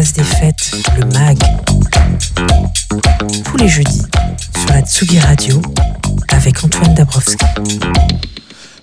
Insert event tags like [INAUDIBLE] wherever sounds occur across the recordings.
Des Fêtes, le MAG. Tous les jeudis sur la Tsugi Radio avec Antoine Dabrowski.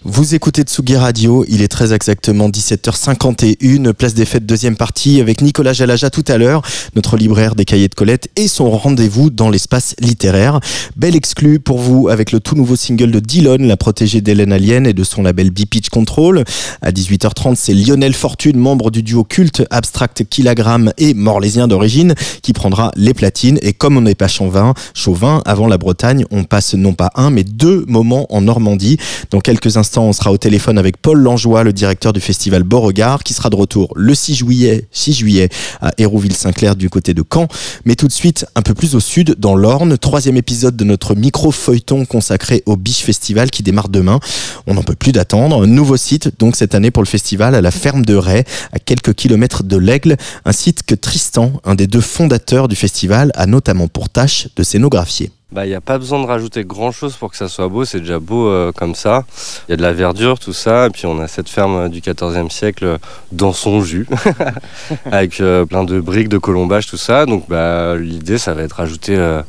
Vous écoutez Tsugi Radio, il est très exactement 17h51, place des fêtes deuxième partie avec Nicolas Jalaja tout à l'heure, notre libraire des cahiers de Colette et son rendez-vous dans l'espace littéraire. Belle exclu pour vous avec le tout nouveau single de Dylan, la protégée d'Hélène Alien et de son label B-Pitch Control. À 18h30, c'est Lionel Fortune, membre du duo culte Abstract Kilogramme et Morlésien d'origine, qui prendra les platines. Et comme on n'est pas chauvin, chauvin, avant la Bretagne, on passe non pas un, mais deux moments en Normandie. Dans quelques instants, on sera au téléphone avec Paul Langeois, le directeur du festival Beauregard, qui sera de retour le 6 juillet, 6 juillet à Hérouville-Saint-Clair du côté de Caen. Mais tout de suite, un peu plus au sud, dans l'Orne, troisième épisode de notre micro-feuilleton consacré au Biche Festival qui démarre demain. On n'en peut plus d'attendre. Nouveau site, donc cette année pour le festival, à la ferme de Ray, à quelques kilomètres de l'Aigle. Un site que Tristan, un des deux fondateurs du festival, a notamment pour tâche de scénographier. Bah, il n'y a pas besoin de rajouter grand chose pour que ça soit beau, c'est déjà beau euh, comme ça. Il y a de la verdure, tout ça, et puis on a cette ferme du 14e siècle dans son jus, [LAUGHS] avec euh, plein de briques, de colombage, tout ça. Donc bah, l'idée, ça va être rajouter euh,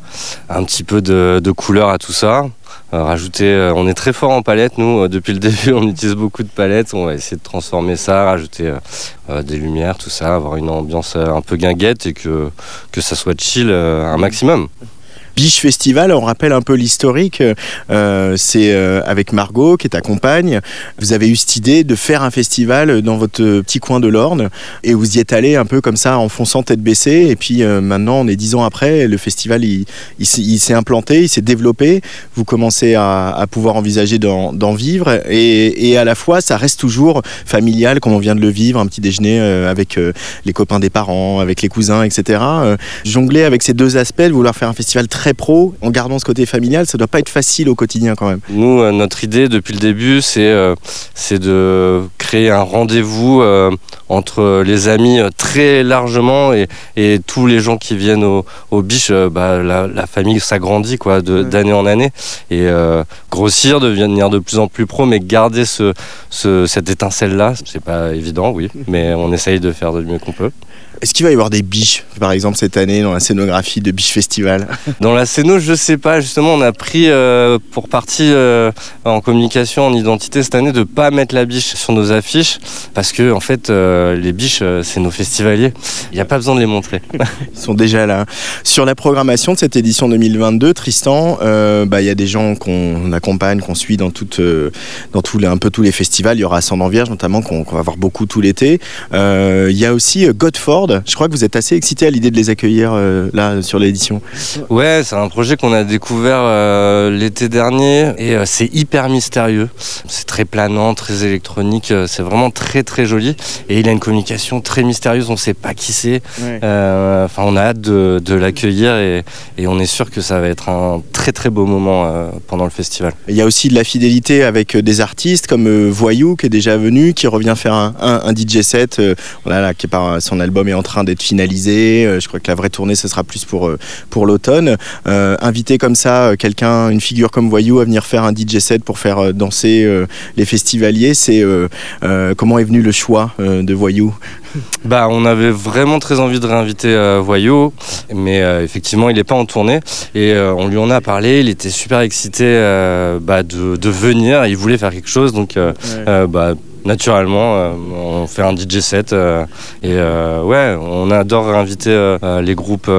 un petit peu de, de, couleur à tout ça. rajouter, on est très fort en palette, nous, depuis le [LAUGHS] début, on utilise beaucoup de palettes. On va essayer de transformer ça, rajouter des lumières, tout ça, avoir une ambiance un peu guinguette et que, que ça soit chill un maximum. Biche Festival, on rappelle un peu l'historique. Euh, c'est euh, avec Margot, qui est ta compagne. Vous avez eu cette idée de faire un festival dans votre petit coin de l'Orne et vous y êtes allé un peu comme ça en fonçant tête baissée. Et puis euh, maintenant, on est dix ans après, le festival il, s'est implanté, il s'est développé. Vous commencez à, pouvoir envisager d'en vivre et, à la fois, ça reste toujours familial, comme on vient de le vivre, un petit déjeuner avec les copains des parents, avec les cousins, etc. jongler avec ces deux aspects, vouloir faire un festival très pro, en gardant ce côté familial, ça doit pas être facile au quotidien quand même. Nous, euh, notre idée depuis le début, c'est euh, c'est de créer un rendez-vous euh, entre les amis très largement et, et, tous les gens qui viennent au, au biche. Bah, la, famille s'agrandit quoi, d'année en année et grossir, devenir de plus en plus pro, mais garder ce, ce cette étincelle-là, c'est pas évident, oui, mais on essaye de faire du mieux qu'on peut. Est-ce qu'il va y avoir des biches, par exemple, cette année dans la scénographie de Biche Festival [LAUGHS] Dans la scéno, je sais pas. Justement, on a pris euh, pour partie euh, en communication, en identité cette année, de pas mettre la biche sur nos affiches parce que, en fait, euh, les biches, c'est nos festivaliers. Il n'y a pas besoin de les montrer. [LAUGHS] Ils sont déjà là. Sur la programmation de cette édition 2022, Tristan, bah, il y a des gens qu'on accompagne, qu'on suit dans, dans tous les, un peu tous les festivals. Il y aura Ascendant Vierge, notamment, qu'on va voir beaucoup tout l'été. Il y a aussi Godford je crois que vous êtes assez excité à l'idée de les accueillir euh, là sur l'édition. Ouais, c'est un projet qu'on a découvert euh, l'été dernier et euh, c'est hyper mystérieux. C'est très planant, très électronique, c'est vraiment très très joli et il a une communication très mystérieuse. On ne sait pas qui c'est. Enfin, on a hâte de, l'accueillir et, on est sûr que ça va être un très très beau moment pendant le festival. Il y a aussi de la fidélité avec des artistes comme Voyou qui est déjà venu, qui revient faire un, DJ set, voilà, qui est par son album est en train d'être finalisé. Euh, je crois que la vraie tournée, ce sera plus pour, euh, pour l'automne. Euh, inviter comme ça quelqu'un, une figure comme Voyou, à venir faire un DJ set pour faire danser les festivaliers, c'est comment est venu le choix de Voyou? Bah, on avait vraiment très envie de réinviter Voyou, mais effectivement, il n'est pas en tournée. Et on lui en a parlé, il était super excité bah, de, de, venir, il voulait faire quelque chose. Donc, bah, naturellement, euh, on fait un DJ set euh, et euh, ouais, on adore inviter les groupes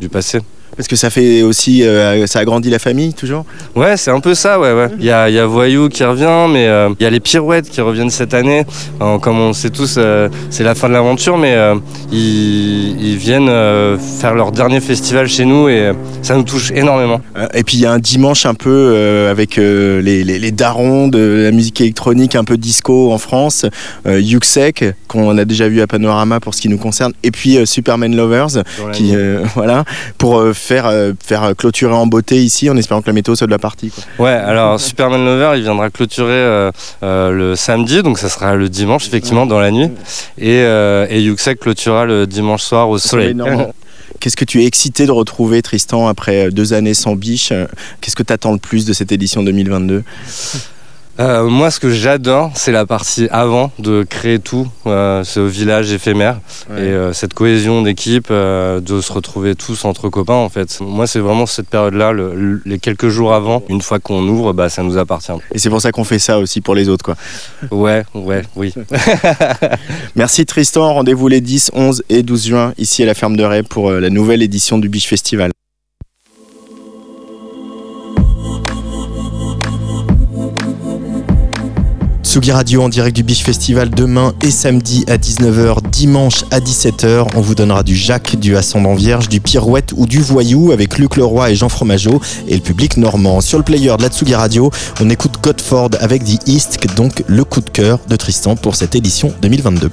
du passé. Parce que ça fait aussi, euh, ça agrandit la famille toujours Ouais, c'est un peu ça, ouais. ouais. Il, y a, y a Voyou qui revient, mais euh, il y a les Pirouettes qui reviennent cette année. comme on sait tous, euh, c'est la fin de l'aventure, mais ils, ils, viennent faire leur dernier festival chez nous et ça nous touche énormément. et puis il y a un dimanche un peu avec les, les, les, darons de la musique électronique, un peu disco en France, Yuxek, qu'on a déjà vu à Panorama pour ce qui nous concerne, et puis Superman Lovers, qui, [LAUGHS] voilà, pour faire, euh, faire clôturer en beauté ici en espérant que la météo soit de la partie. Ouais, alors Superman Lover, il viendra clôturer euh, euh, le samedi, donc ça sera le dimanche, effectivement, dans la nuit. Et, et Yuxek clôturera le dimanche soir au soleil. [LAUGHS] Qu'est-ce que tu es excité de retrouver, Tristan, après deux années sans biche Qu'est-ce que tu attends le plus de cette édition 2022 Euh, moi, ce que j'adore, c'est la partie avant de créer tout, euh, ce village éphémère et euh, cette cohésion d'équipe, de se retrouver tous entre copains. En fait, moi, c'est vraiment cette période-là, les quelques jours avant. Une fois qu'on ouvre, bah, ça nous appartient. Et c'est pour ça qu'on fait ça aussi pour les autres, quoi. Ouais, ouais, oui. [LAUGHS] Merci Tristan. Rendez-vous les 10, 11 et 12 juin ici à la ferme de Ray pour la nouvelle édition du Biche Festival. Tsugi Radio en direct du Biche Festival demain et samedi à 19h, dimanche à 17h. On vous donnera du Jacques, du Ascendant Vierge, du Pirouette ou du Voyou avec Luc Leroy et Jean Fromageau et le public normand. Sur le player de la Tsugi Radio, on écoute Godford avec The East, donc le coup de cœur de Tristan pour cette édition 2022.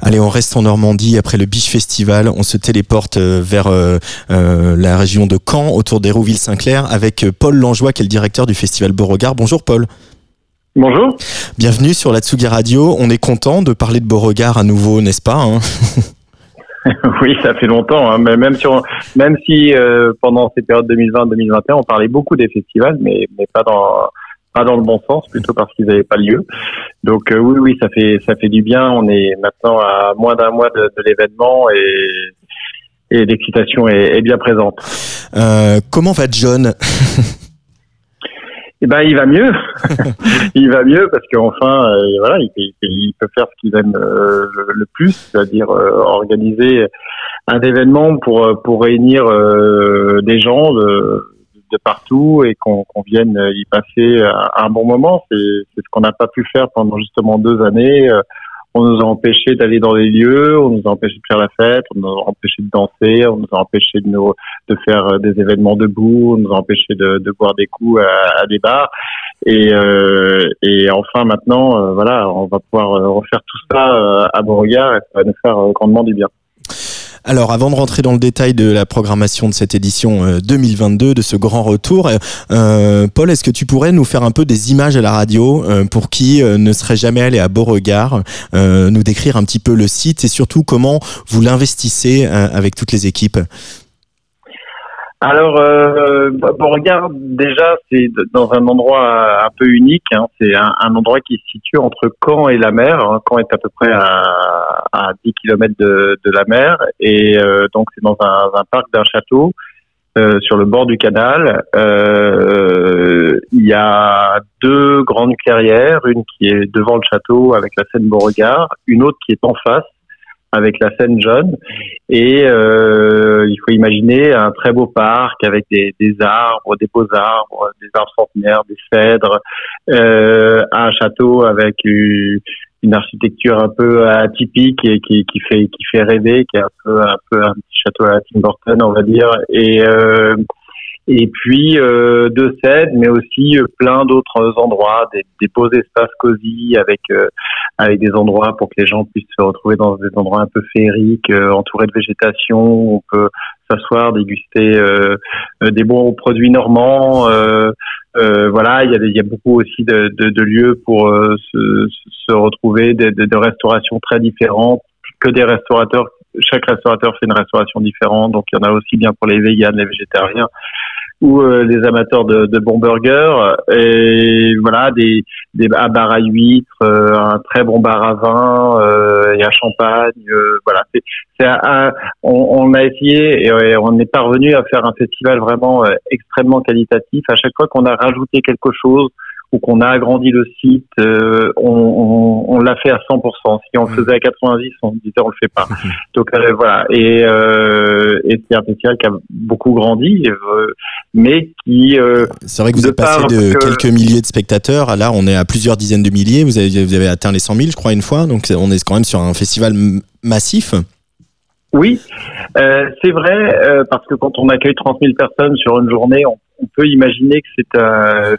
Allez, on reste en Normandie après le Biche Festival. On se téléporte euh, vers euh, euh, la région de Caen, autour d'Hérouville-Saint-Clair, avec Paul Langeois, qui est le directeur du festival Beauregard. Bonjour Paul. Bonjour. Bienvenue sur la Tsugi Radio. On est content de parler de Beauregard à nouveau, n'est-ce pas hein [LAUGHS] Oui, ça fait longtemps. Hein. mais même, sur, même si pendant ces périodes 2020-2021, on parlait beaucoup des festivals, mais, mais pas dans dans le bon sens, plutôt parce qu'ils n'avaient pas lieu. Donc euh, oui, oui, ça fait ça fait du bien. On est maintenant à moins d'un mois de, l'événement et et l'excitation est, bien présente. Euh, comment va John? Eh ben, il va mieux. [LAUGHS] il va mieux parce qu'enfin, euh, voilà, il, peut faire ce qu'il aime le, plus, c'est-à-dire organiser un événement pour pour réunir des gens. De, de partout et qu'on vienne y passer un bon moment. C'est ce qu'on n'a pas pu faire pendant justement deux années. Euh, on nous a empêché d'aller dans les lieux, on nous a empêché de faire la fête, on nous a empêché de danser, on nous a empêché de, nous, de faire euh, des événements debout, on nous a empêché de, de boire des coups à, des bars. Et, euh, et enfin maintenant, euh, voilà, on va pouvoir refaire tout ça à Beauregard et ça va nous faire grandement du bien. Alors, avant de rentrer dans le détail de la programmation de cette édition 2022, euh, de ce grand retour, euh, Paul, est-ce que tu pourrais nous faire un peu des images à la radio euh, pour qui ne serait jamais allé à Beauregard, nous décrire un petit peu le site et surtout comment vous l'investissez avec toutes les équipes? Alors, euh, regarde, déjà, c'est dans un endroit un peu unique. Hein. C'est un, endroit qui se situe entre Caen et la mer. Hein. Caen est à peu près à, à 10 km de, de la mer. Et euh, donc, c'est dans un, un parc d'un château euh, sur le bord du canal. Euh, il y a deux grandes clairières, une qui est devant le château avec la Seine Beauregard, une autre qui est en face avec la scène jaune. Et euh, il faut imaginer un très beau parc avec des, des arbres, des beaux arbres, des arbres centenaires, des cèdres, euh, un château avec une, architecture un peu atypique et qui, qui fait qui fait rêver, qui est un peu un peu un petit château à Tim Burton, on va dire. Et euh, et puis euh, deux scènes, mais aussi euh, plein d'autres endroits, des, beaux espaces cosy avec euh, avec des endroits pour que les gens puissent se retrouver dans des endroits un peu féeriques, euh, entourés de végétation. On peut s'asseoir, déguster des bons produits normands. voilà, il y, a, y a beaucoup aussi de, de, de lieux pour se, se, retrouver, de, de, restauration très différentes, que des restaurateurs chaque restaurateur fait une restauration différente, donc il y en a aussi bien pour les véganes, les végétariens ou euh, les amateurs de, de, bons burgers et voilà des, des un bar à huîtres, euh, un très bon bar à vin euh, et à champagne. voilà, c'est, c'est on, on, a essayé et, on est parvenu à faire un festival vraiment extrêmement qualitatif. À chaque fois qu'on a rajouté quelque chose, ou qu'on a agrandi le site, euh, on, on, on l'a fait à 100%. Si on le faisait à 90, on disait on le fait pas. [LAUGHS] Donc euh, voilà. Et, euh, et c'est un festival qui a beaucoup grandi, euh, mais qui. C'est vrai que vous êtes passé de quelques milliers de spectateurs. Là, on est à plusieurs dizaines de milliers. Vous avez, vous avez atteint les 100 000, je crois, une fois. Donc on est quand même sur un festival massif. Oui, euh, c'est vrai, euh, parce que quand on accueille 30 000 personnes sur une journée, on, on peut imaginer que c'est euh,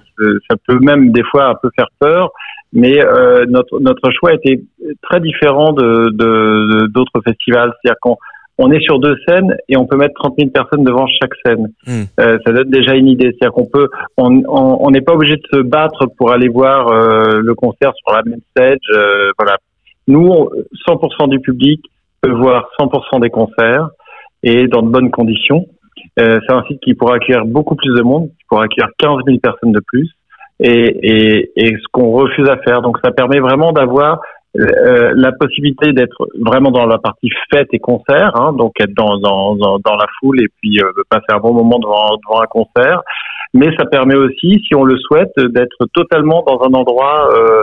ça peut même des fois un peu faire peur, mais euh, notre notre choix était très différent de d'autres de, festivals, c'est-à-dire qu'on on est sur deux scènes et on peut mettre 30 000 personnes devant chaque scène. Hmm. Euh, ça donne déjà une idée. C'est-à-dire qu'on peut, on n'est pas obligé de se battre pour aller voir le concert sur la même stage. voilà. Nous, 100% du public peut voir 100% des concerts et dans de bonnes conditions. Euh, c'est un site qui pourra accueillir beaucoup plus de monde, qui pourra accueillir 15 000 personnes de plus, et, et, et ce qu'on refuse à faire. Donc ça permet vraiment d'avoir euh, la possibilité d'être vraiment dans la partie fête et concert, hein, donc être dans, dans, dans, la foule et puis euh, passer un bon moment devant, devant un concert. Mais ça permet aussi, si on le souhaite, d'être totalement dans un endroit euh,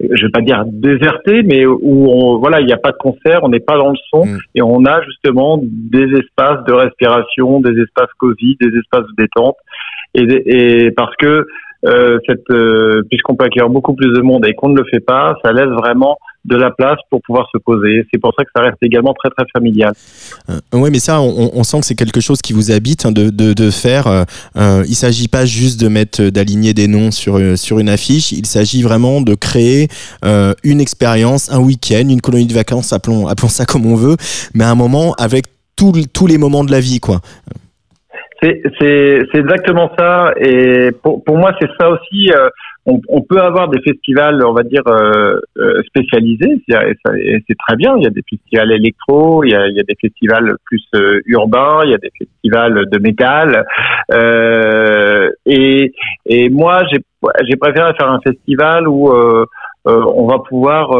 je vais pas dire déserté, mais où on, voilà, il n'y a pas de concert, on n'est pas dans le son mm. et on a justement des espaces de respiration, des espaces cosy, des espaces de détente. Et, et parce que euh, cette, euh, puisqu'on peut accueillir beaucoup plus de monde et qu'on ne le fait pas, ça laisse vraiment de la place pour pouvoir se poser. C'est pour ça que ça reste également très très familial. Euh, oui, mais ça, on, sent que c'est quelque chose qui vous habite hein, de, de, de, faire. Euh, euh il s'agit pas juste de mettre, d'aligner des noms sur euh, sur une affiche. Il s'agit vraiment de créer euh, une expérience, un week-end, une colonie de vacances, appelons appelons ça comme on veut, mais un moment avec tous tous les moments de la vie, quoi. C'est exactement ça. Et pour, pour moi, c'est ça aussi. Euh, on, on, peut avoir des festivals, on va dire, euh, euh spécialisés. C'est très bien. Il y a des festivals électro, il y a, il y a des festivals plus euh, urbains, il y a des festivals de métal. Euh, et, et moi, j'ai préféré faire un festival où on va pouvoir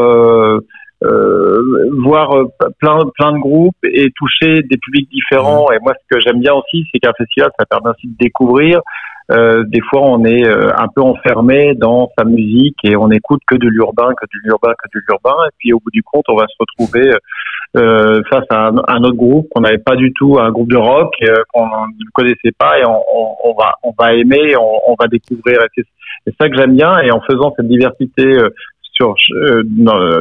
voir euh, plein plein de groupes et toucher des publics différents. Mmh. Et moi, ce que j'aime bien aussi, c'est qu'un festival, ça permet aussi de découvrir. Euh, des fois, on est euh, un peu enfermé dans sa musique et on écoute que de l'urbain, que de l'urbain, que de l'urbain. Et puis, au bout du compte, on va se retrouver euh, face à un, autre groupe qu'on n'avait pas du tout, un groupe de rock qu'on ne connaissait pas, et on, on, on, va on va aimer, on, on va découvrir. Et c'est ça que j'aime bien. Et en faisant cette diversité euh,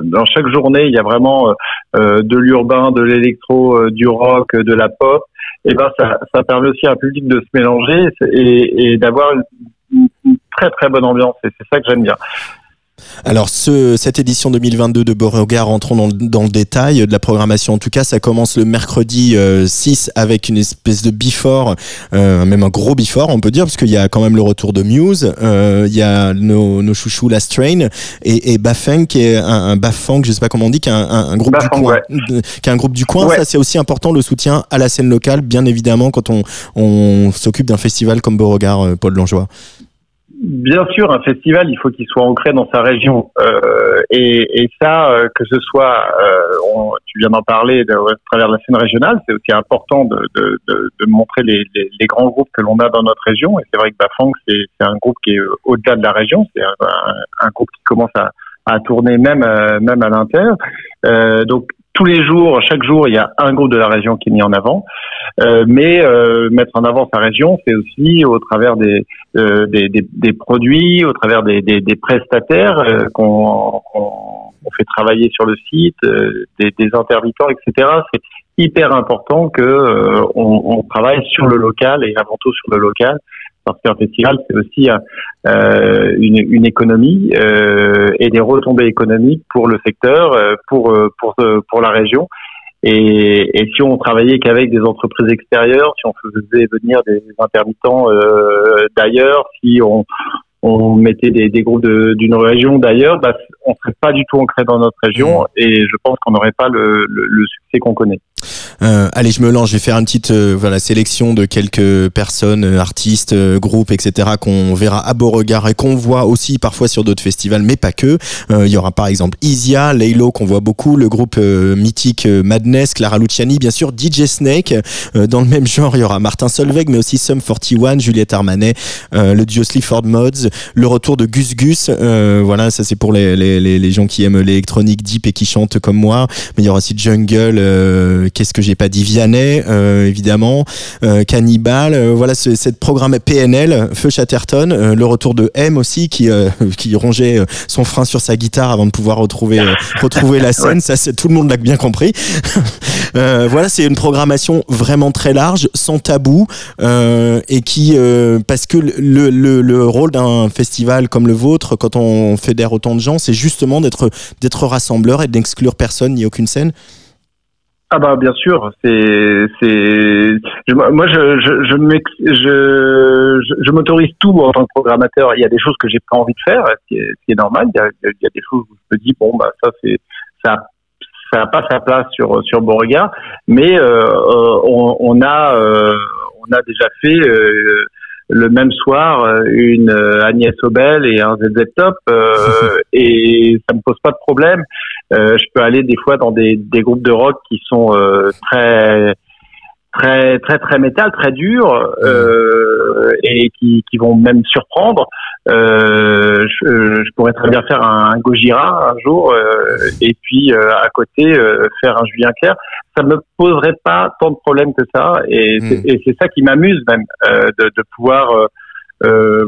dans, chaque journée, il y a vraiment euh, euh, de l'urbain, de l'électro, du rock, de la pop. Et ben ça, ça permet aussi à un public de se mélanger et, et d'avoir une, très très bonne ambiance. Et c'est ça que j'aime bien. Alors, ce, cette édition 2022 de Beauregard, rentrons dans, dans, le détail de la programmation. En tout cas, ça commence le mercredi 6 euh, avec une espèce de before, euh, même un gros before, on peut dire, parce qu'il y a quand même le retour de Muse, euh, il y a nos, nos chouchous Last Train et, et Bafang, qui est un, un Bafang, je sais pas comment on dit, qui est un, un, groupe du coin. Qui est un groupe du coin. Ça, c'est aussi important, le soutien à la scène locale, bien évidemment, quand on, on s'occupe d'un festival comme Beauregard, Paul Longeois. Bien sûr, un festival, il faut qu'il soit ancré dans sa région. Euh, et, et, ça, euh, que ce soit, euh, tu viens d'en parler de, à travers la scène régionale, c'est aussi important de, de, de, montrer les, les, les, grands groupes que l'on a dans notre région. Et c'est vrai que Bafang, c'est un groupe qui est au-delà de la région. C'est un, un, groupe qui commence à, à tourner même, euh, même à l'inter. Euh, donc tous les jours, chaque jour, il y a un groupe de la région qui est mis en avant. Euh, mais euh, mettre en avant sa région, c'est aussi au travers des, euh, des, des, des, produits, au travers des, des, prestataires euh, qu'on qu fait travailler sur le site, euh, des, des intermittents, etc. C'est hyper important que on, on, travaille sur le local et avant tout sur le local parce qu'un festival, c'est aussi euh, une, une, économie euh, et des retombées économiques pour le secteur, euh, pour pour pour la région. Et, et si on travaillait qu'avec des entreprises extérieures, si on faisait venir des intermittents d'ailleurs, si on, on mettait des, des groupes d'une région d'ailleurs, bah, on serait pas du tout ancré dans notre région mmh. et je pense qu'on n'aurait pas le, le, le succès qu'on connaît. Euh, allez, je me lance. Je vais faire une petite euh, voilà sélection de quelques personnes, euh, artistes, euh, groupes, etc. qu'on verra à Beauregard et qu'on voit aussi parfois sur d'autres festivals, mais pas que. Il y aura par exemple Isia, Laylo qu'on voit beaucoup, le groupe mythique Madness, Clara Luciani, bien sûr DJ Snake. dans le même genre, il y aura Martin Solveig, mais aussi Sum 41, Juliette Armanet, le duo Sleaford Mods, le retour de Gus Gus. voilà, ça c'est pour les, les, les, gens qui aiment l'électronique deep et qui chantent comme moi. Mais il y aura aussi Jungle. Qu'est-ce que j'ai pas dit Vianney, euh, évidemment, euh, Cannibal, euh, voilà cette programme PNL, Feu Chatterton, le retour de M aussi qui [LAUGHS] qui rongeait son frein sur sa guitare avant de pouvoir retrouver [LAUGHS] retrouver la scène. Ça, c'est tout le monde l'a bien compris. [LAUGHS] voilà, c'est une programmation vraiment très large, sans tabou, et qui parce que le, le, le rôle d'un festival comme le vôtre, quand on fédère autant de gens, c'est justement d'être d'être rassembleur et d'exclure personne ni aucune scène. Ah bah bien sûr, c'est c'est moi je je je je, je, m'autorise tout en tant que programmateur. Il y a des choses que j'ai pas envie de faire, ce qui est, ce qui est normal. Il y, a, il y a des choses où je me dis bon bah ça c'est ça ça n'a pas sa place sur sur Beauregard, mais euh, on, on, a euh, on a déjà fait euh, le même soir une euh, Agnès Obel et un ZZ Top euh, [LAUGHS] et ça me pose pas de problème. Je peux aller des fois dans des, des groupes de rock qui sont très très très très métal, très dur euh, et qui, qui vont même surprendre. Euh, je, je, pourrais très bien faire un, un Gojira un jour euh, et puis à côté faire un Julien Clerc. Ça me poserait pas tant de problèmes que ça et hmm. c'est ça qui m'amuse même de, de, pouvoir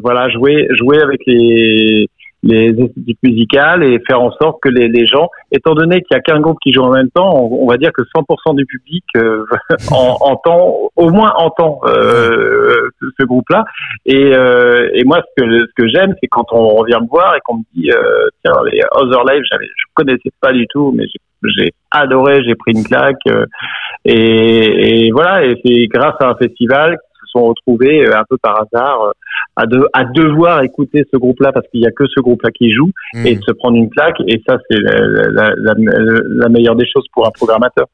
voilà jouer jouer avec les les esthétiques musicales et faire en sorte que les, les gens, étant donné qu'il y a qu'un groupe qui joue en même temps, on, va dire que 100% du public euh, [LAUGHS] entend, au moins entend euh, ce groupe-là. Et, euh, et moi, ce que, ce que j'aime, c'est quand on revient me voir et qu'on me dit, euh, tiens, les Other Live, je connaissais pas du tout, mais j'ai adoré, j'ai pris une claque. Euh, et, et voilà, et c'est grâce à un festival sont retrouvés euh, un peu par hasard à, de, à devoir écouter ce groupe-là parce qu'il y a que ce groupe-là qui joue hmm. et de se prendre une claque. Et ça, c'est la, la, la, meilleure des choses pour un programmateur.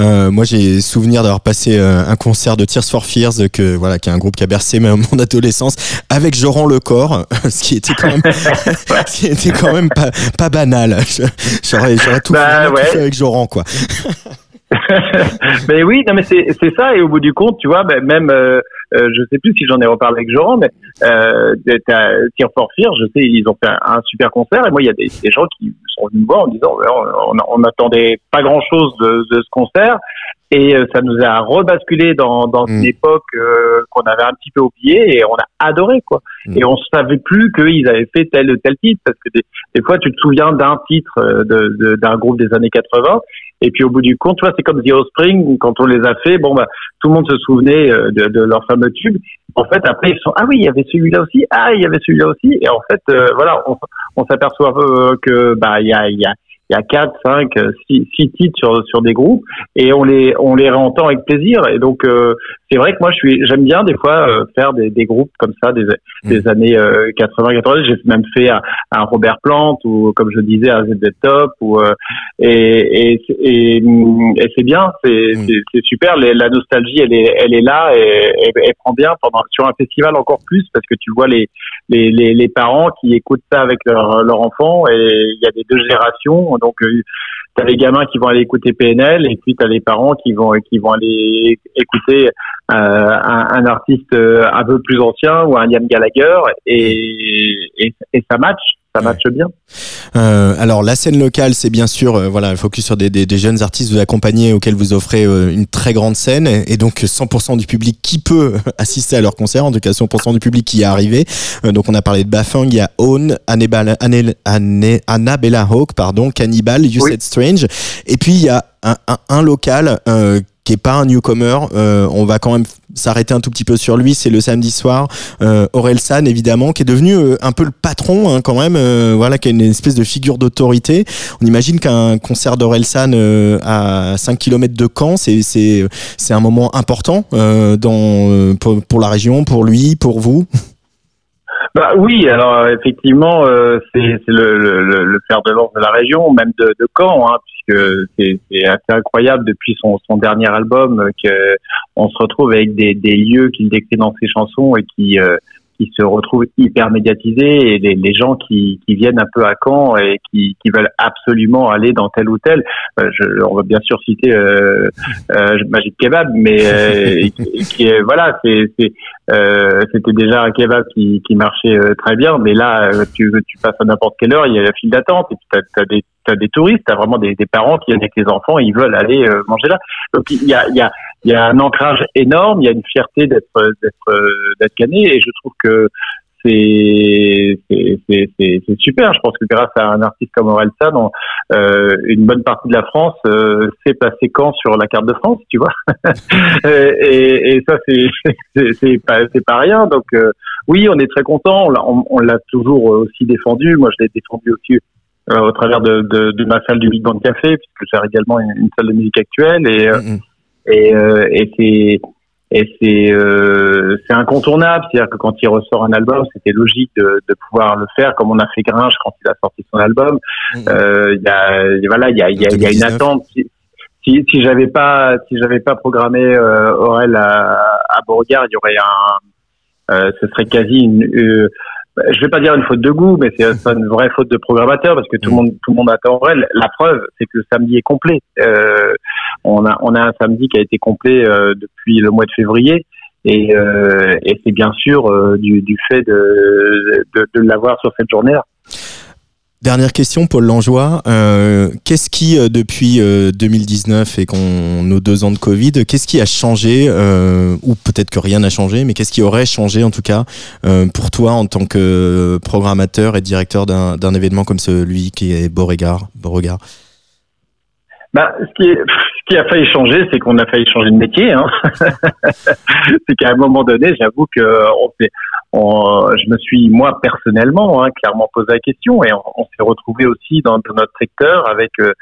Euh, moi, j'ai souvenir d'avoir passé euh, un concert de Tears for Fears, que voilà, qui est un groupe qui a bercé mon adolescence, avec Joran Lecor, [LAUGHS] ce qui était quand même, [LAUGHS] ce qui était quand même pas, pas banal. J'aurais, j'aurais tout, bah, fait avec Joran, quoi. Mais oui, non, mais c'est c'est ça. Et au bout du compte, tu vois, ben, même euh, euh, je sais plus si j'en ai reparlé avec Joran, mais euh, Tear for Fear, je sais, ils ont fait un, super concert. Et moi, il y a des, des, gens qui sont venus me voir en disant, on, on, attendait pas grand chose de, de, ce concert. Et euh, ça nous a rebasculé dans, dans une mm. époque euh, qu'on avait un petit peu oubliée et on a adoré quoi. Mm. Et on savait plus qu'ils avaient fait tel tel titre parce que des, des fois tu te souviens d'un titre de, d'un groupe des années 80 Et puis au bout du compte, tu c'est comme The Offspring, quand on les a fait, bon bah tout le monde se souvenait euh, de, leur fameux tube. En fait, après ils sont ah oui, il y avait celui-là aussi, ah il y avait celui-là aussi. Et en fait, euh, voilà, on, on s'aperçoit euh, que bah il y a, y a il y a quatre, cinq, six, six titres sur sur des groupes et on les on les réentend avec plaisir et donc euh, c'est vrai que moi je suis j'aime bien des fois euh, faire des, des groupes comme ça des, mm. des années 80 euh, 80 j'ai même fait un, un, Robert Plant ou comme je disais un ZZ Top ou et et, et, et c'est bien c'est mm. c'est super la nostalgie elle est elle est là et elle, prend bien pendant sur un festival encore plus parce que tu vois les les les, les parents qui écoutent ça avec leur leur enfant et il y a des deux générations donc, euh, tu as les gamins qui vont aller écouter PNL et puis tu as les parents qui vont qui vont aller écouter euh, un, un, artiste euh, un peu plus ancien ou un Liam Gallagher et, et, et ça match ça matche bien. Euh, alors la scène locale, c'est bien sûr euh, voilà, focus sur des, des, des, jeunes artistes vous accompagnez auxquels vous offrez euh, une très grande scène et, donc 100% du public qui peut [LAUGHS] assister à leur concert, en tout cas 100% du public qui est arrivé. Euh, donc on a parlé de Bafang, il y a Own, Annabella Hawk, pardon, Cannibal, You Said Strange, et puis il y a un, un, un local qui est pas un newcomer. Euh, on va quand même s'arrêter un tout petit peu sur lui. C'est le samedi soir. Euh, Aurel San, évidemment, qui est devenu euh, un peu le patron hein, quand même. Euh, voilà, qui a une espèce de figure d'autorité. On imagine qu'un concert d'Aurel San à 5 km de Caen, c'est c'est c'est un moment important dans pour, pour la région, pour lui, pour vous. Bah oui, alors effectivement, euh, c'est le, le, le, fer de lance de la région, même de, de Caen, hein, puisque c'est assez incroyable depuis son, son dernier album euh, que on se retrouve avec des, des lieux qu'il décrit dans ses chansons et qui euh, qui se retrouvent hyper médiatisés et les, les gens qui, qui, viennent un peu à Caen et qui, qui veulent absolument aller dans tel ou tel. Euh, je, on va bien sûr citer euh, euh, Magic Kebab, mais euh, [LAUGHS] qui, est voilà, c'est c'était déjà un kebab qui, qui marchait très bien, mais là tu, tu passes à n'importe quelle heure, il y a la file d'attente et t'as as des t'as des touristes, t'as vraiment des, des, parents qui viennent avec les enfants, ils veulent aller manger là. Donc il y a, y a y a un ancrage énorme, il y a une fierté d'être d'être d'être gagné et je trouve que c'est c'est super. Je pense que grâce à un artiste comme Orelsan, euh, une bonne partie de la France euh, s'est placée quand sur la carte de France, tu vois? [LAUGHS] et, et, ça [LAUGHS] c'est c'est pas c'est pas rien. Donc euh, oui, on est très content. On, on l'a toujours aussi défendu. Moi, je l'ai défendu aussi euh, au travers de, de, de, ma salle du Big Band Café, puisque j'ai également une, salle de musique actuelle et euh, mm-hmm. Et, euh, et c'est et c'est euh, c'est incontournable, c'est-à-dire que quand il ressort un album, c'était logique de, de pouvoir le faire, comme on a fait Gringe quand il a sorti son album. Mmh. Euh, il y a voilà, il y a, y, a, y a une attente. Si, si, si j'avais pas si j'avais pas programmé euh, Aurel à, à Beauregard, il y aurait un, euh, ce serait quasi une, euh, je vais pas dire une faute de goût, mais c'est une vraie faute de programmateur parce que tout le monde, tout le monde attend La preuve, c'est que le samedi est complet. Euh, on a, on a un samedi qui a été complet euh, depuis le mois de février. Et, euh, et c'est bien sûr euh, du, du, fait de, de, de l'avoir sur cette journée-là. Dernière question, Paul Langeois. Euh, qu'est-ce qui, euh, depuis 2019 euh, et qu'on nos deux ans de Covid, qu'est-ce qui a changé, euh, ou peut-être que rien n'a changé, mais qu'est-ce qui aurait changé en tout cas pour toi en tant que programmateur et directeur d'un événement comme celui qui est Beauregard, Beauregard? Bah, ce qui, est, qui a failli changer, c'est qu'on a failli changer de métier. Hein. [LAUGHS] c'est qu'à un moment donné, j'avoue que on s'est on, je me suis moi personnellement hein, clairement posé la question et on, on s'est retrouvé aussi dans, dans, notre secteur avec euh,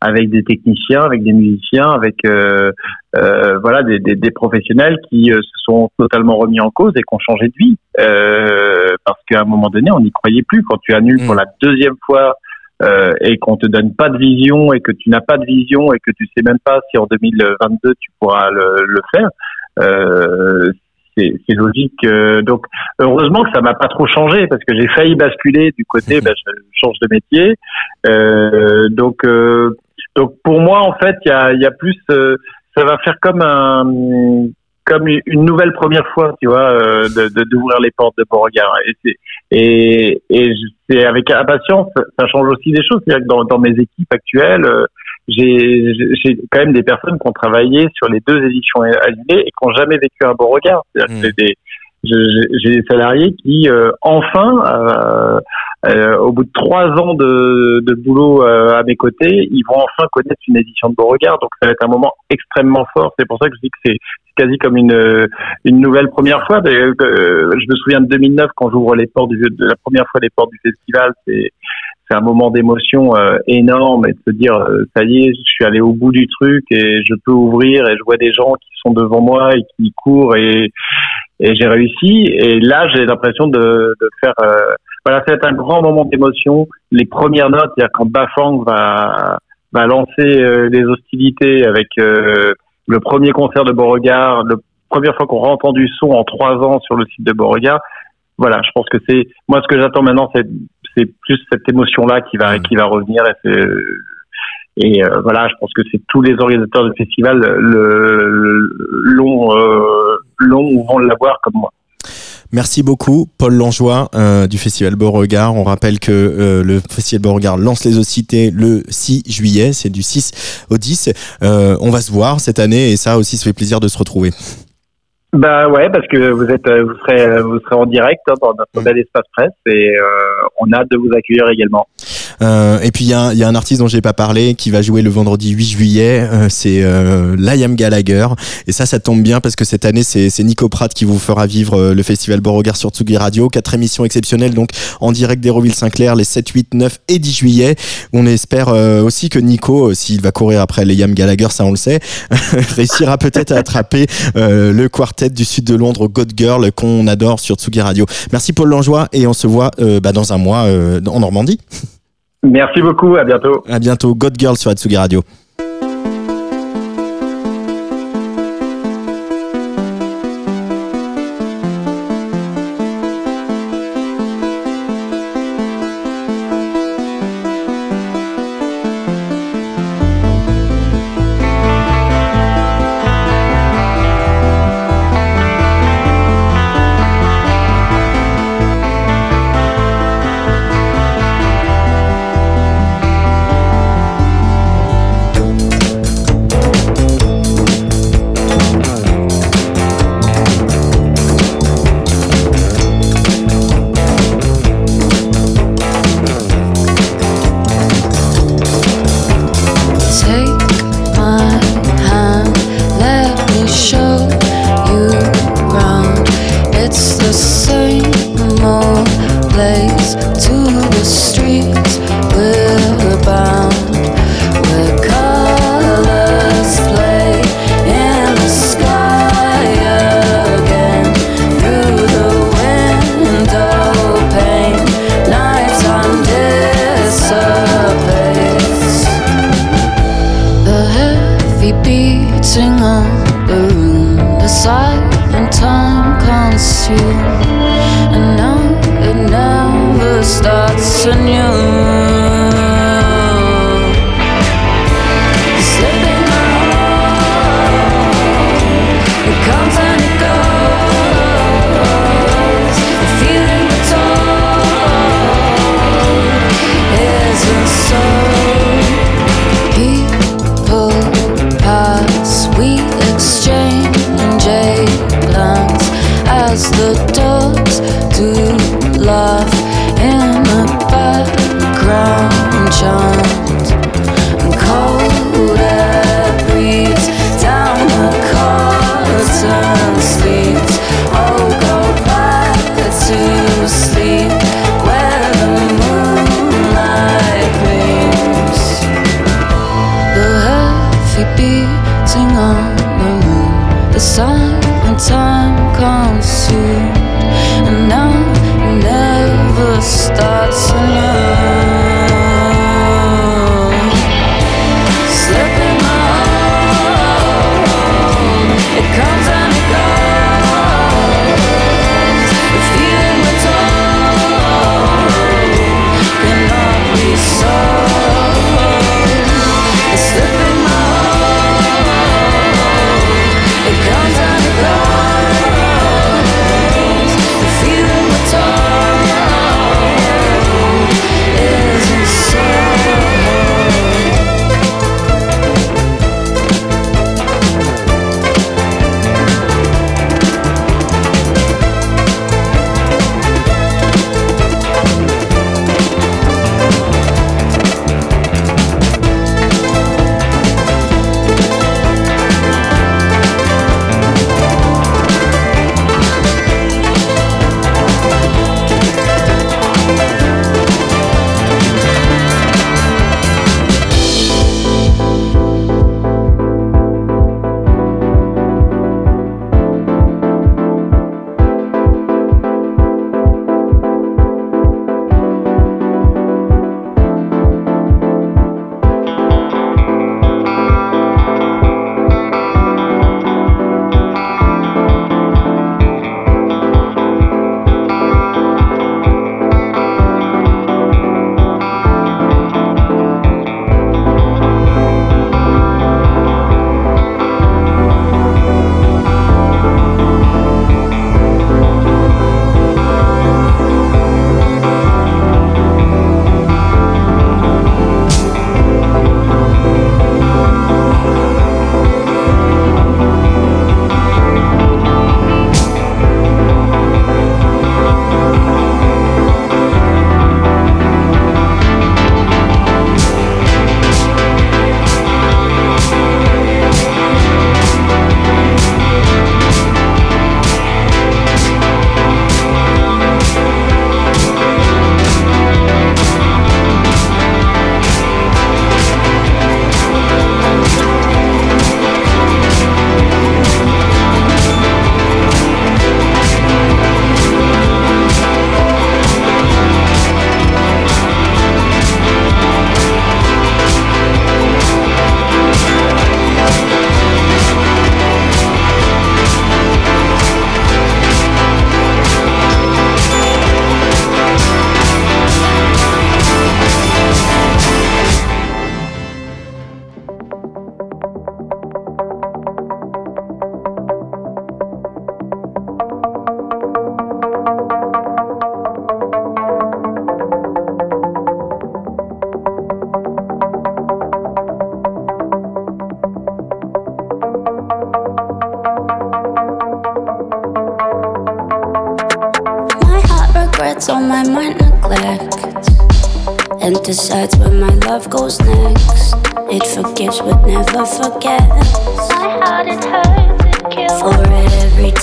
avec des techniciens, avec des musiciens, avec euh, euh, voilà des, des, des, professionnels qui euh, se sont totalement remis en cause et qui ont changé de vie euh, parce qu'à un moment donné on n'y croyait plus quand tu annules mmh. pour la deuxième fois et qu'on te donne pas de vision et que tu n'as pas de vision et que tu sais même pas si en 2022 tu pourras le, le faire euh, c'est logique. Euh, donc heureusement que ça m'a pas trop changé parce que j'ai failli basculer du côté, [LAUGHS] ben, je change de métier. Euh, donc euh, donc pour moi en fait il y a, y a plus, euh, ça va faire comme un comme une nouvelle première fois, tu vois, de d'ouvrir les portes de Beauregard. Et c'est et, et c'est avec impatience, ça change aussi des choses. C'est-à-dire que dans, dans mes équipes actuelles, j'ai quand même des personnes qui ont travaillé sur les deux éditions annulées et qui n'ont jamais vécu un beau regard. Mmh. J'ai des, des salariés qui euh, enfin euh, au bout de trois ans de, de boulot à mes côtés, ils vont enfin connaître une édition de Beauregard. Donc ça va être un moment extrêmement fort. C'est pour ça que je dis que c'est quasi comme une une nouvelle première fois. je me souviens de 2009 quand j'ouvre les portes du de la première fois les portes du festival. C'est c'est un moment d'émotion euh, énorme et de se dire euh, ça y est, je suis allé au bout du truc et je peux ouvrir et je vois des gens qui sont devant moi et qui courent et, et j'ai réussi. Et là, j'ai l'impression de, de faire euh, voilà, c'est un grand moment d'émotion. Les premières notes, c'est-à-dire quand Bafang va va lancer les hostilités avec le premier concert de Beauregard, la première fois qu'on a entendu son en trois ans sur le site de Beauregard. Voilà, je pense que c'est moi ce que j'attends maintenant, c'est c'est plus cette émotion-là qui va, qui va revenir. Et, et euh, voilà, je pense que c'est tous les organisateurs du festival l'ont euh, l'ont ou vont l'avoir comme moi. Merci beaucoup, Paul Langeois euh, du Festival Beauregard. On rappelle que euh, le Festival Beauregard lance les Ocités le 6 juillet, c'est du 6 au 10. Euh, on va se voir cette année et ça aussi, ça fait plaisir de se retrouver. Bah ouais, parce que vous êtes, vous serez, vous serez en direct hein, dans notre bel espace presse et on a hâte de vous accueillir également. Euh, et puis il y a, y a, un artiste dont j'ai pas parlé qui va jouer le vendredi 8 juillet, euh, c'est euh, Liam Gallagher. Et ça, ça tombe bien parce que cette année c'est Nico Pratt qui vous fera vivre le festival Beauregard sur Tsugi Radio. Quatre émissions exceptionnelles donc en direct d'Héroville-Saint-Clair les 7, 8, 9 et 10 juillet. On espère aussi que Nico, s'il va courir après Liam Gallagher, ça on le sait, [LAUGHS] réussira peut-être à attraper le quartet du sud de Londres, God Girl, qu'on adore sur Tsugi Radio. Merci Paul Langeois et on se voit euh, bah, dans un mois euh, en Normandie. [LAUGHS] Merci beaucoup, à bientôt. À bientôt, God Girl sur Tsugi Radio.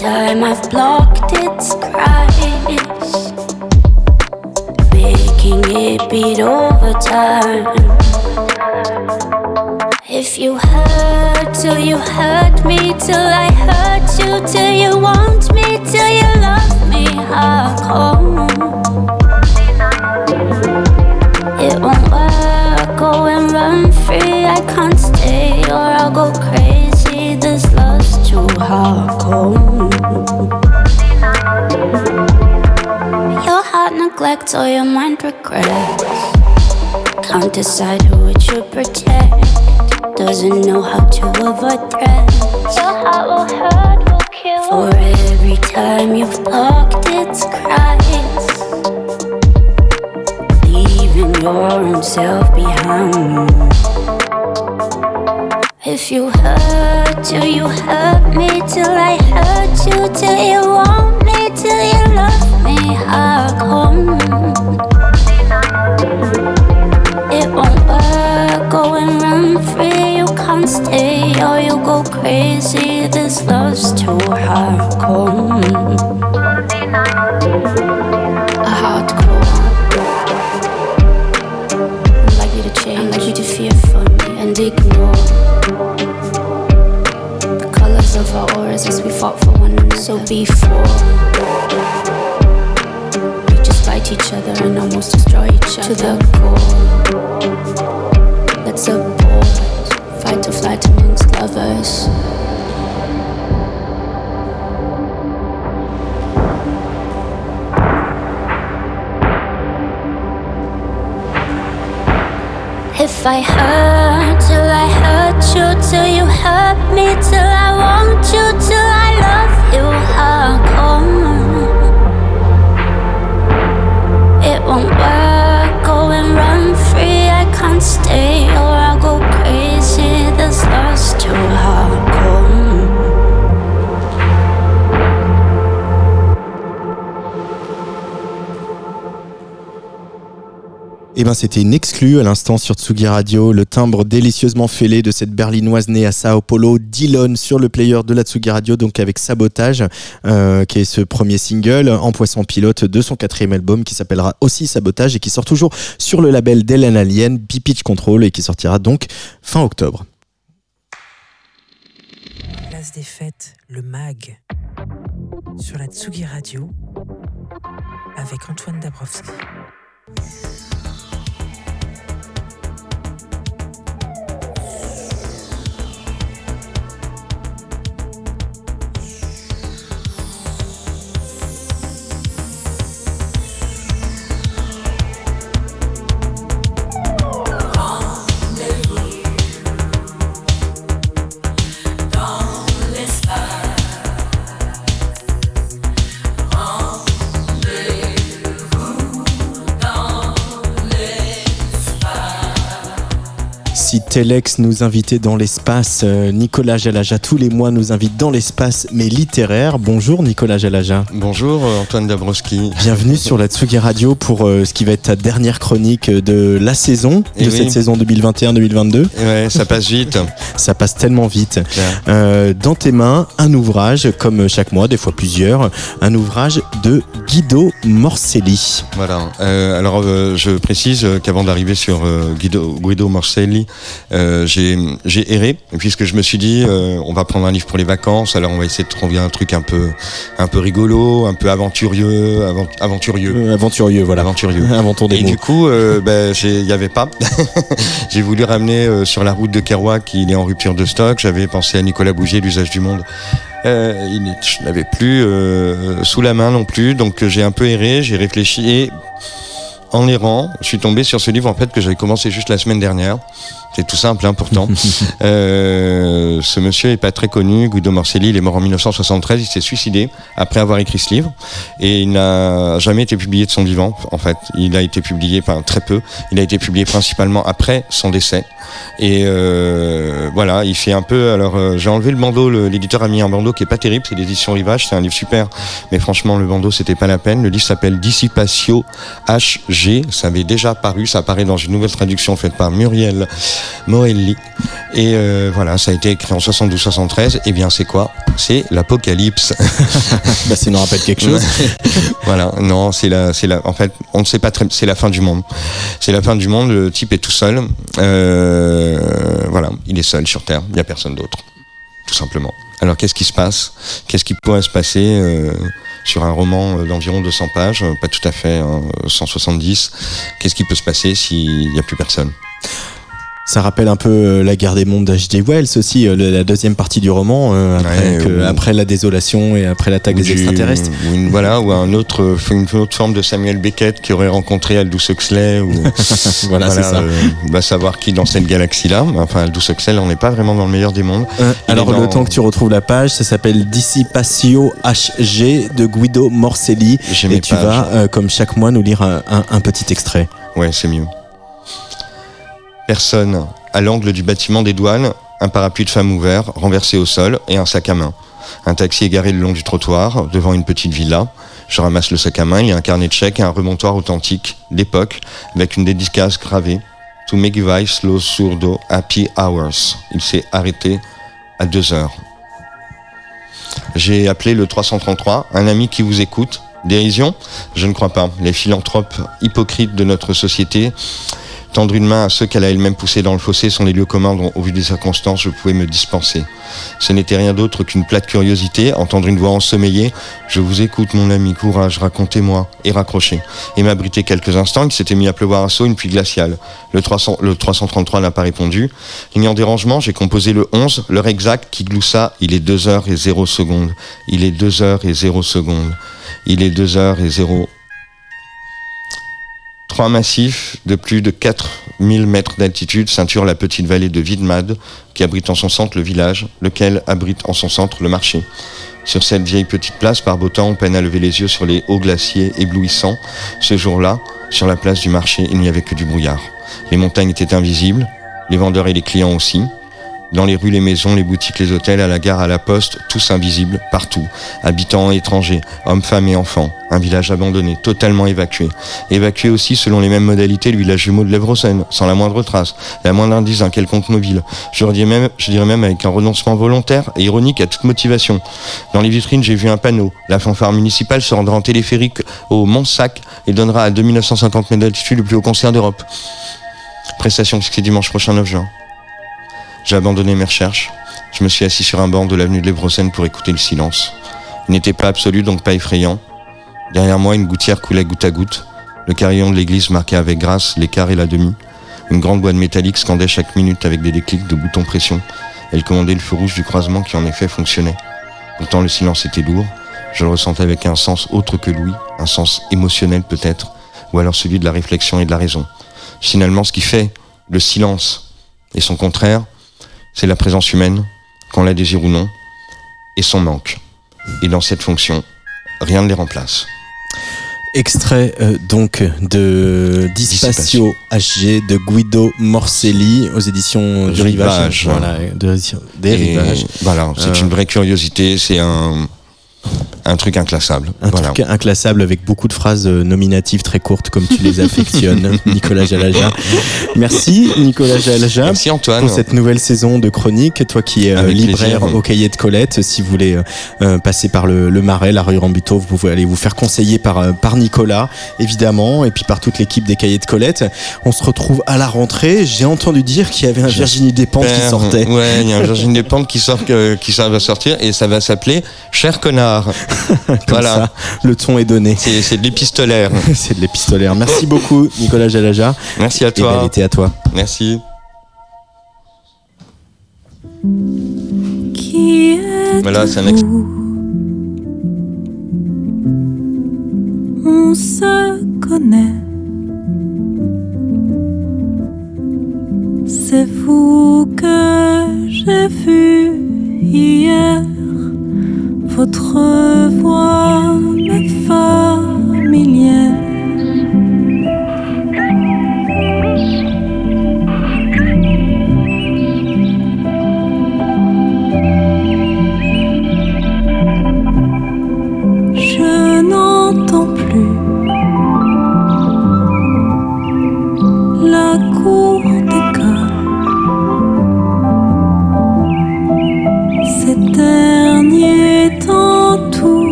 Time I've blocked its cries. Making it beat over time. If you hurt till you hurt me, till I hurt you, till you want me, till you love me, I'll come. It won't work, go and run free. I can't stay or I'll go crazy. This love's too hardcore. Neglects or your mind regrets. Can't decide who it should protect. Doesn't know how to avoid threats. Your heart will hurt, will kill. For every time you've blocked its cries. Leaving your own self behind. If you hurt till you hurt me, till I hurt you, till you want me, till you love me, I'll stay or you go crazy. This love's too hardcore. A hardcore. I'd like you to change, I'd like you to fear for me and ignore the colors of our auras as we fought for one another. So before we just fight each other and almost destroy each other to the core. Let's fight or flight amongst lovers. If I hurt till I hurt you, till you hurt me, till I want you, till I love you, I'll come. It won't work, go and run free. I can't stay Eh ben, c'était une exclue à l'instant sur Tsugi Radio, le timbre délicieusement fêlé de cette berlinoise née à Sao Paulo, Dillon, sur le player de la Tsugi Radio, donc avec Sabotage, euh, qui est ce premier single en poisson pilote de son quatrième album qui s'appellera aussi Sabotage et qui sort toujours sur le label d'Ellen Alien, B-Pitch Control, et qui sortira donc fin octobre. Place des fêtes, le MAG, sur la Tsugi Radio, avec Antoine Dabrowski. Si Telex nous invitait dans l'espace, euh, Nicolas Jalaja tous les mois nous invite dans l'espace, mais littéraire. Bonjour Nicolas Jalaja. Bonjour euh, Antoine Dabrowski. Bienvenue sur la Tsugi Radio pour euh, ce qui va être ta dernière chronique de la saison, Eh de oui. cette saison 2021-2022. Ouais, ça passe vite. [LAUGHS] Ça passe tellement vite. Euh, dans tes mains, un ouvrage, comme chaque mois, des fois plusieurs, un ouvrage de Guido Morselli. Voilà. Euh, alors, je précise qu'avant d'arriver sur Guido, Guido Morselli, euh, j'ai erré puisque je me suis dit, euh, on va prendre un livre pour les vacances. Alors, on va essayer de trouver un truc un peu un peu rigolo, un peu aventurieux, avant- aventurieux, Euh, aventurieux, voilà. aventurieux. [LAUGHS] Inventons des Et mots. du coup, [LAUGHS] ben, j'ai- il y avait pas. [LAUGHS] j'ai voulu ramener sur la route de Kerouac, il est en rupture de stock. J'avais pensé à Nicolas Bougier, l'usage du monde. Euh, il je n'avais plus euh, sous la main non plus, donc j'ai un peu erré, j'ai réfléchi et en errant, je suis tombé sur ce livre en fait que j'avais commencé juste la semaine dernière. C'est tout simple, hein, pourtant. [LAUGHS] euh, ce monsieur est pas très connu, Guido Morcelli, il est mort en 1973, il s'est suicidé après avoir écrit ce livre, et il n'a jamais été publié de son vivant, en fait. Il a été publié, enfin très peu, il a été publié principalement après son décès. Et euh, voilà, il fait un peu. Alors, euh, j'ai enlevé le bandeau. L'éditeur a mis un bandeau qui est pas terrible. C'est l'édition Rivage. C'est un livre super, mais franchement, le bandeau c'était pas la peine. Le livre s'appelle Dissipatio Ça avait déjà paru. Ça apparaît dans une nouvelle traduction faite par Muriel Morelli. Et euh, voilà, ça a été écrit en 72-73. Et eh bien, c'est quoi? C'est l'Apocalypse. [LAUGHS] bah, ça nous rappelle quelque chose. [LAUGHS] voilà, non, c'est la, c'est la. En fait, on ne sait pas très. C'est la fin du monde. C'est la fin du monde. Le type est tout seul. Euh, voilà, il est seul sur Terre. Il n'y a personne d'autre, Alors, qu'est-ce qui se passe? Qu'est-ce qui pourrait se passer euh, sur un roman d'environ 200 pages, pas tout à fait 170 Qu'est-ce qui peut se passer s'il n'y a plus personne? Ça rappelle un peu euh, la guerre des mondes d'H.G. Wells aussi, euh, la deuxième partie du roman, euh, après, la désolation et après l'attaque des extraterrestres. Ou une, voilà, ou un autre, une autre forme de Samuel Beckett qui aurait rencontré Aldous Huxley. Ou, [LAUGHS] voilà, c'est ça. va savoir qui dans cette galaxie-là. Enfin, Aldous Huxley, on n'est pas vraiment dans le meilleur des mondes. alors, le temps que tu retrouves la page, ça s'appelle Dissipatio HG de Guido Morcelli. Et tu vas, comme chaque mois, nous lire un, un petit extrait. Ouais, c'est mieux personne à l'angle du bâtiment des douanes, un parapluie de femme ouvert, renversé au sol et un sac à main. Un taxi égaré le long du trottoir, devant une petite villa. Je ramasse le sac à main, il y a un carnet de chèques et un remontoir authentique d'époque avec une dédicace gravée. To make vice slow surdo happy hours. Il s'est arrêté à deux heures. J'ai appelé le 333, un ami qui vous écoute. Dérision? Je ne crois pas. Les philanthropes hypocrites de notre société Tendre une main à ceux qu'elle a elle-même poussés dans le fossé sont les lieux communs dont, au vu des circonstances, je pouvais me dispenser. Ce n'était rien d'autre qu'une plate curiosité, entendre une voix ensommeillée. Je vous écoute, mon ami, courage, racontez-moi, et raccrocher. Et m'abriter quelques instants, il s'était mis à pleuvoir à saut une pluie glaciale. Le, 300, le 333 n'a pas répondu. Ayant dérangement, j'ai composé le 11, l'heure exacte qui gloussa, il est 2 heures et 0 secondes. Il est 2 heures et 0 secondes. Il est 2 heures et 0 Trois massifs de plus de 4000 mètres d'altitude ceinturent la petite vallée de Vidmad, qui abrite en son centre le village, lequel abrite en son centre le marché. Sur cette vieille petite place, par beau temps, on peine à lever les yeux sur les hauts glaciers éblouissants. Ce jour-là, sur la place du marché, il n'y avait que du brouillard. Les montagnes étaient invisibles, les vendeurs et les clients aussi. Dans les rues, les maisons, les boutiques, les hôtels, à la gare, à la poste, tous invisibles, partout. Habitants étrangers, hommes, femmes et enfants. Un village abandonné, totalement évacué. Évacué aussi selon les mêmes modalités le village jumeau de l'Evrocène, sans la moindre trace, la moindre indice d'un quelconque mobile. Je dirais, même, avec un renoncement volontaire et ironique à toute motivation. Dans les vitrines, j'ai vu un panneau. La fanfare municipale se rendra en téléphérique au Mont-Sac et donnera à 2950 mètres d'altitude le plus haut concert d'Europe. Prestation fixée dimanche prochain 9 juin. J'ai abandonné mes recherches. Je me suis assis sur un banc de l'avenue de l'Evrocène pour écouter le silence. Il n'était pas absolu, donc pas effrayant. Derrière moi, une gouttière coulait goutte à goutte. Le carillon de l'église marquait avec grâce l'écart et la demi. Une grande boîte métallique scandait chaque minute avec des déclics de boutons pression. Elle commandait le feu rouge du croisement qui en effet fonctionnait. Pourtant le silence était lourd. Je le ressentais avec un sens autre que Louis, un sens émotionnel peut-être, ou alors celui de la réflexion et de la raison. Finalement, ce qui fait le silence et son contraire, c'est la présence humaine, qu'on la désire ou non, et son manque. Et dans cette fonction, rien ne les remplace. Extrait euh, donc de Dispatio HG de Guido Morcelli aux éditions du Rivage. Voilà, des Rivages. Voilà, c'est euh, une vraie curiosité, c'est un un truc inclassable. Un truc inclassable avec beaucoup de phrases euh, nominatives très courtes comme tu les affectionnes, [LAUGHS] Nicolas Jalaja. Merci Nicolas Jalaja. Merci Antoine. Pour cette nouvelle saison de chronique. Toi qui es euh, libraire au cahier de Colette, si vous voulez euh, passer par le, Marais, la rue Rambuteau, vous pouvez aller vous faire conseiller par, par Nicolas, évidemment, et puis par toute l'équipe des cahiers de Colette. On se retrouve à la rentrée. J'ai entendu dire qu'il y avait un Virginie Despentes qui sortait. Ouais, il y a un [LAUGHS] Virginie Despentes qui sort, qui va sortir et ça va s'appeler Cher connard. [LAUGHS] voilà. Le ton est donné. C'est de l'épistolaire. [LAUGHS] c'est de l'épistolaire. Merci beaucoup, Nicolas Jalaja. Merci à toi. Et bel été à toi. Merci. Qui est voilà, c'est un ex... On se connaît. C'est vous que j'ai vu hier. Votre voix m'est familière.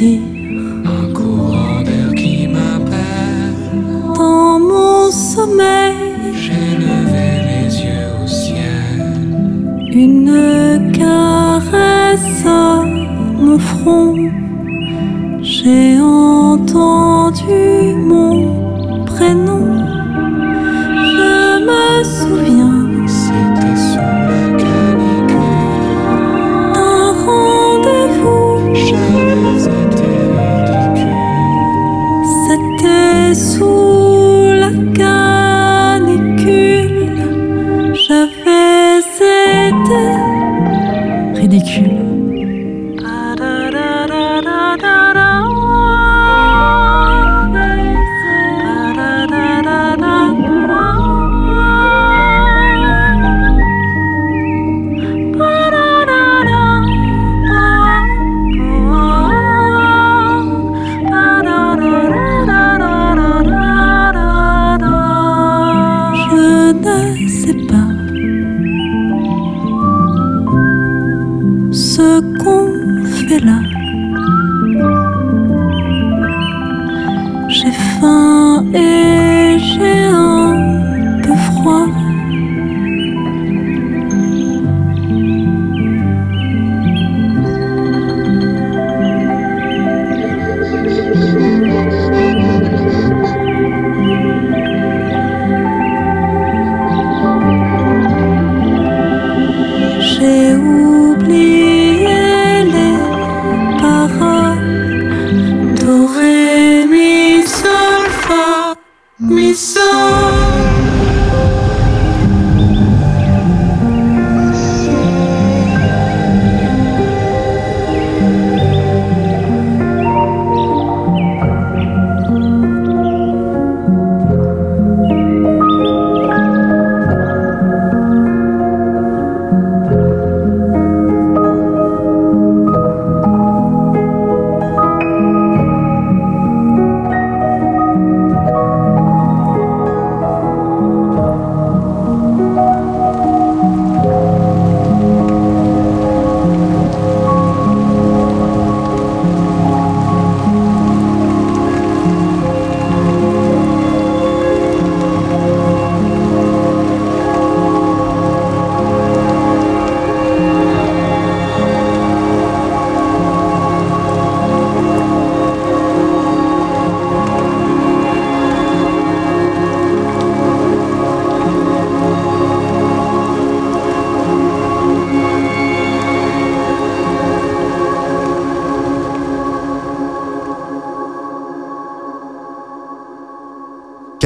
Sentir Un courant d'air qui m'appelle. dans mon sommeil J'ai levé les yeux au ciel. une caresse à mon front. J'ai entendu mon prénom.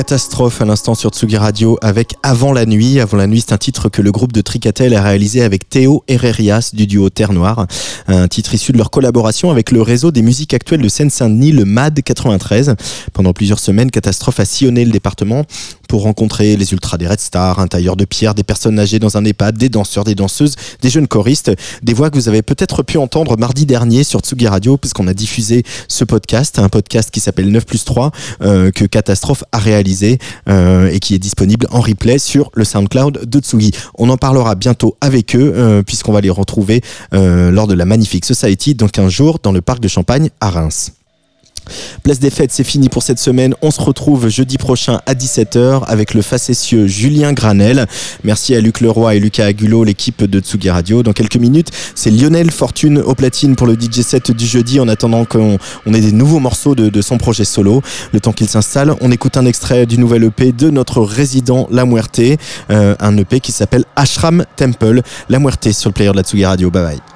Catastrophe à l'instant sur Tsugi Radio avec Avant la nuit. Avant la nuit, c'est un titre que le groupe de Tricatel a réalisé avec Théo Herrerias du duo Terre Noire. Un titre issu de leur collaboration avec le réseau des musiques actuelles de Seine-Saint-Denis, le MAD 93. Pendant plusieurs semaines, Catastrophe a sillonné le département pour rencontrer les ultras des Red Stars, un tailleur de pierre, des personnes âgées dans un EHPAD, des danseurs, des danseuses, des jeunes choristes, des voix que vous avez peut-être pu entendre mardi dernier sur Tsugi Radio puisqu'on a diffusé ce podcast, un podcast qui s'appelle 9 plus 3 euh, que Catastrophe a réalisé euh, et qui est disponible en replay sur le SoundCloud de Tsugi. On en parlera bientôt avec eux euh, puisqu'on va les retrouver euh, lors de la Magnifique Society dans 15 jours dans le parc de Champagne à Reims. Place des fêtes, c'est fini pour cette semaine. On se retrouve jeudi prochain à 17h avec le facétieux Julien Granel. Merci à Luc Leroy et Lucas Agulot, l'équipe de Tsugi Radio. Dans quelques minutes, c'est Lionel Fortune au platine pour le DJ set du jeudi en attendant qu'on on ait des nouveaux morceaux de, de son projet solo. Le temps qu'il s'installe, on écoute un extrait du nouvel EP de notre résident La Muerte, euh, un EP qui s'appelle Ashram Temple. La Muerte sur le player de la Tsugi Radio. Bye bye.